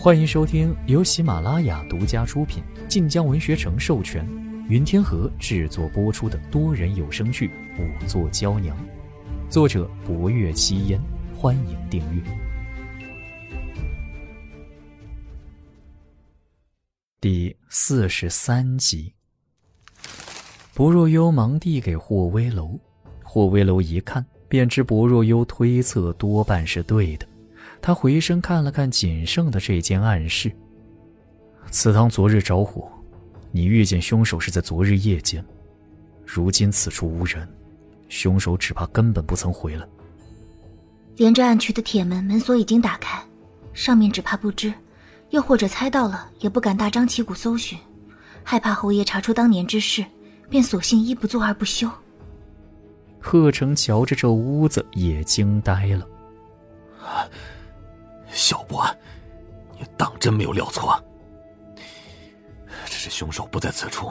欢迎收听由喜马拉雅独家出品、晋江文学城授权、云天河制作播出的多人有声剧《五座娇娘》，作者：博月七烟。欢迎订阅。第四十三集，薄若幽忙递给霍威楼，霍威楼一看便知薄若幽推测多半是对的。他回身看了看仅剩的这间暗室。祠堂昨日着火，你遇见凶手是在昨日夜间。如今此处无人，凶手只怕根本不曾回来。连着暗渠的铁门门锁已经打开，上面只怕不知，又或者猜到了也不敢大张旗鼓搜寻，害怕侯爷查出当年之事，便索性一不做二不休。贺成瞧着这屋子也惊呆了。小波，你当真没有料错？只是凶手不在此处，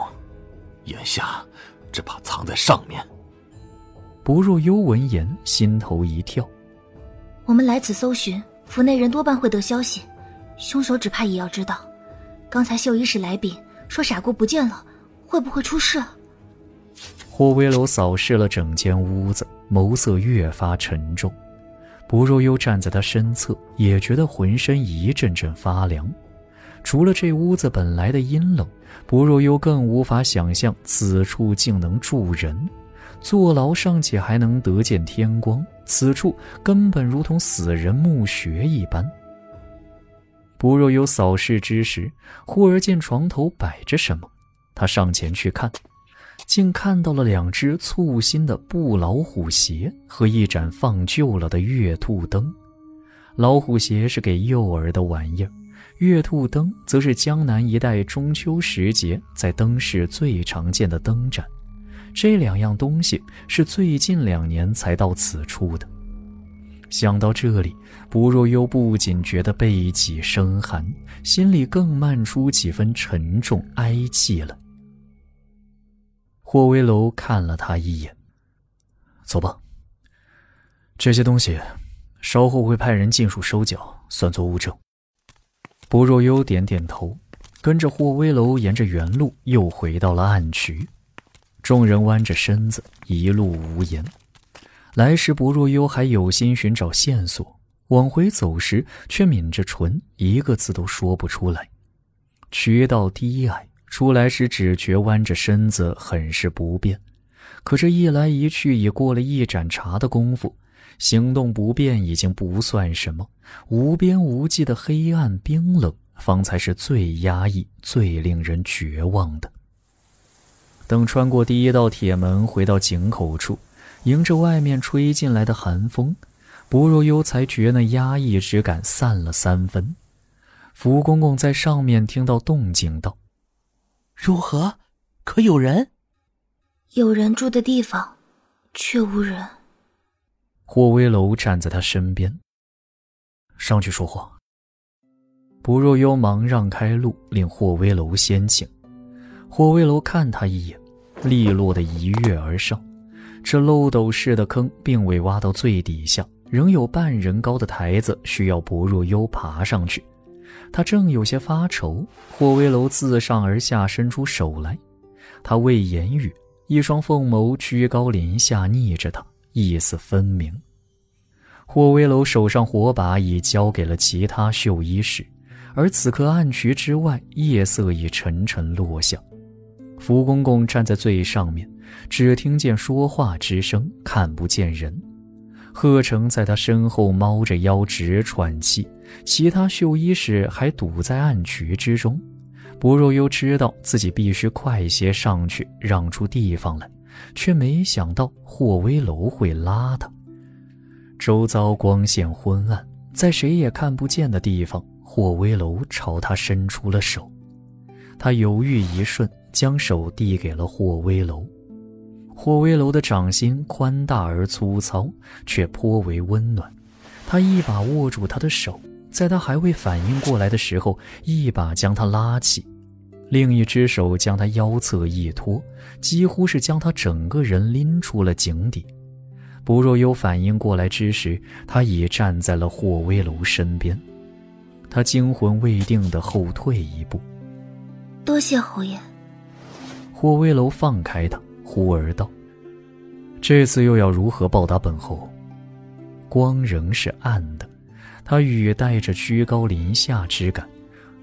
眼下只怕藏在上面。不若幽闻言，心头一跳。我们来此搜寻，府内人多半会得消息，凶手只怕也要知道。刚才秀衣使来禀说傻姑不见了，会不会出事？霍威楼扫视了整间屋子，眸色越发沉重。不若幽站在他身侧，也觉得浑身一阵阵发凉。除了这屋子本来的阴冷，不若幽更无法想象此处竟能住人。坐牢尚且还能得见天光，此处根本如同死人墓穴一般。不若幽扫视之时，忽而见床头摆着什么，他上前去看。竟看到了两只簇新的布老虎鞋和一盏放旧了的月兔灯。老虎鞋是给幼儿的玩意儿，月兔灯则是江南一带中秋时节在灯市最常见的灯盏。这两样东西是最近两年才到此处的。想到这里，不若幽不仅觉得背脊生寒，心里更漫出几分沉重哀戚了。霍威楼看了他一眼，走吧。这些东西，稍后会派人尽数收缴，算作物证。不若幽点点头，跟着霍威楼沿着原路又回到了暗渠。众人弯着身子，一路无言。来时不若幽还有心寻找线索，往回走时却抿着唇，一个字都说不出来。渠道低矮。出来时只觉弯着身子很是不便，可这一来一去已过了一盏茶的功夫，行动不便已经不算什么，无边无际的黑暗冰冷方才是最压抑、最令人绝望的。等穿过第一道铁门，回到井口处，迎着外面吹进来的寒风，不若幽才觉那压抑之感散了三分。福公公在上面听到动静，道。如何？可有人？有人住的地方，却无人。霍威楼站在他身边，上去说话。不若幽忙让开路，令霍威楼先请。霍威楼看他一眼，利落的一跃而上。这漏斗式的坑并未挖到最底下，仍有半人高的台子需要不若幽爬上去。他正有些发愁，霍威楼自上而下伸出手来，他未言语，一双凤眸居高临下睨着他，意思分明。霍威楼手上火把已交给了其他绣衣使，而此刻暗渠之外，夜色已沉沉落下。福公公站在最上面，只听见说话之声，看不见人。贺成在他身后猫着腰直喘气，其他绣衣使还堵在暗渠之中。薄若幽知道自己必须快些上去，让出地方来，却没想到霍威楼会拉他。周遭光线昏暗，在谁也看不见的地方，霍威楼朝他伸出了手。他犹豫一瞬，将手递给了霍威楼。霍威楼的掌心宽大而粗糙，却颇为温暖。他一把握住他的手，在他还未反应过来的时候，一把将他拉起，另一只手将他腰侧一托，几乎是将他整个人拎出了井底。不若有反应过来之时，他已站在了霍威楼身边。他惊魂未定的后退一步。多谢侯爷。霍威楼放开他，忽而道：“这次又要如何报答本侯？”光仍是暗的，他语带着居高临下之感，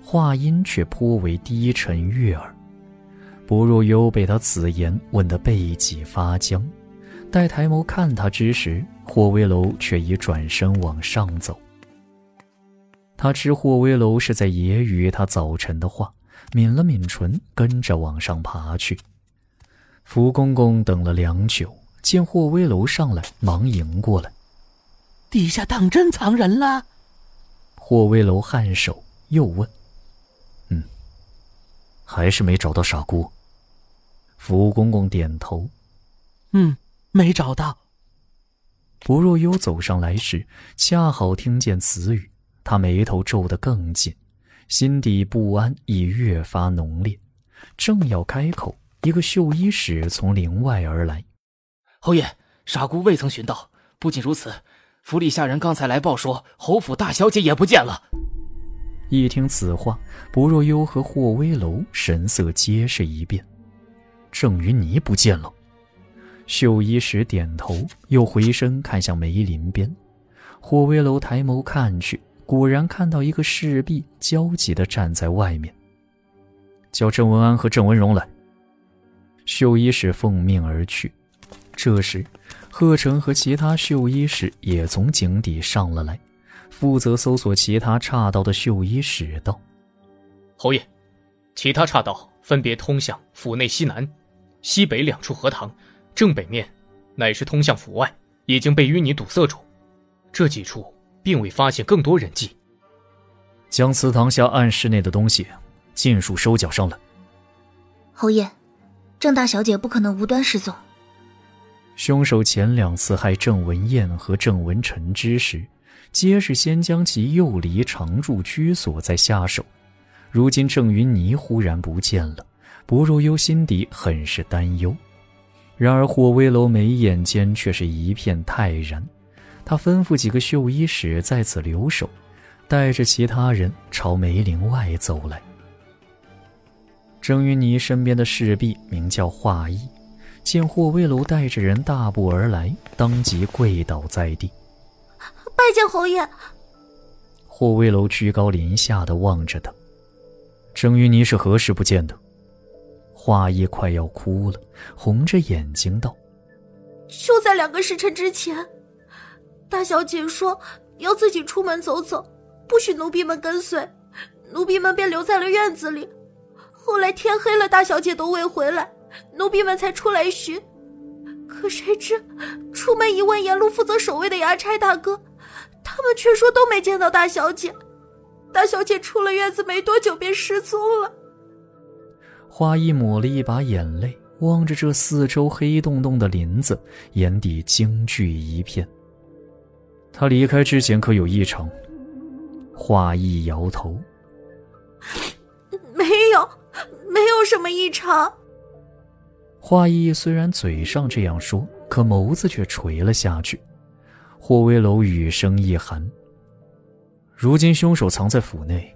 话音却颇为低沉悦耳。不若幽被他此言问得背脊发僵，待抬眸看他之时，霍威楼却已转身往上走。他知霍威楼是在揶揄他早晨的话。抿了抿唇，跟着往上爬去。福公公等了良久，见霍威楼上来，忙迎过来。底下当真藏人了？霍威楼颔首，又问：“嗯，还是没找到傻姑。”福公公点头：“嗯，没找到。”不若幽走上来时，恰好听见此语，他眉头皱得更紧。心底不安已越发浓烈，正要开口，一个绣衣使从林外而来。侯爷，傻姑未曾寻到。不仅如此，府里下人刚才来报说，侯府大小姐也不见了。一听此话，不若幽和霍威楼神色皆是一变。郑云霓不见了。绣衣使点头，又回身看向梅林边。霍威楼抬眸看去。果然看到一个侍婢焦急地站在外面，叫郑文安和郑文荣来。绣衣使奉命而去。这时，贺成和其他秀衣使也从井底上了来，负责搜索其他岔道的秀衣使道：“侯爷，其他岔道分别通向府内西南、西北两处荷塘，正北面乃是通向府外，已经被淤泥堵塞住。这几处。”并未发现更多人迹。将祠堂下暗室内的东西尽数收缴上来。侯爷，郑大小姐不可能无端失踪。凶手前两次害郑文燕和郑文臣之时，皆是先将其诱离常住居所，再下手。如今郑云霓忽然不见了，薄若幽心底很是担忧。然而霍威楼眉眼间却是一片泰然。他吩咐几个绣衣使在此留守，带着其他人朝梅林外走来。郑云霓身边的侍婢名叫华义，见霍威楼带着人大步而来，当即跪倒在地，拜见侯爷。霍威楼居高临下的望着他。郑云霓是何时不见的？华义快要哭了，红着眼睛道：“就在两个时辰之前。”大小姐说要自己出门走走，不许奴婢们跟随，奴婢们便留在了院子里。后来天黑了，大小姐都未回来，奴婢们才出来寻。可谁知出门一问，沿路负责守卫的衙差大哥，他们却说都没见到大小姐。大小姐出了院子没多久便失踪了。花衣抹了一把眼泪，望着这四周黑洞洞的林子，眼底惊惧一片。他离开之前可有异常？华义摇头，什么异常。华义虽然嘴上这样说，可眸子却垂了下去。霍威楼语声一寒：“如今凶手藏在府内，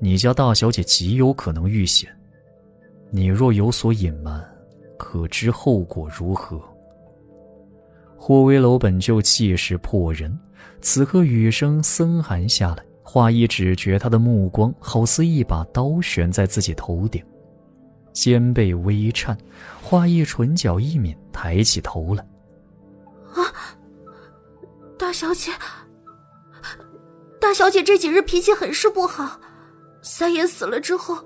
你家大小姐极有可能遇险。你若有所隐瞒，可知后果如何？”霍威楼本就气势迫人。此刻雨声森寒下来，华义只觉他的目光好似一把刀悬在自己头顶，肩背微颤，华义唇角一抿，抬起头来。啊，大小姐，大小姐这几日脾气很是不好。三爷死了之后，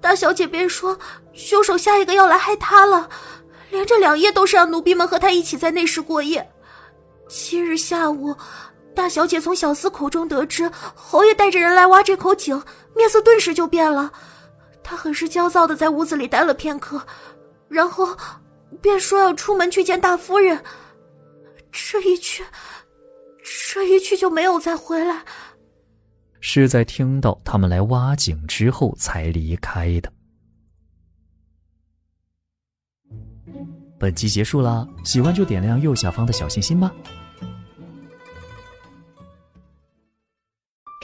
大小姐便说凶手下一个要来害她了，连着两夜都是让奴婢们和她一起在内室过夜。七日下午。大小姐从小厮口中得知侯爷带着人来挖这口井，面色顿时就变了。他很是焦躁的在屋子里待了片刻，然后便说要出门去见大夫人。这一去，这一去就没有再回来。是在听到他们来挖井之后才离开的。本集结束啦，喜欢就点亮右下方的小心心吧。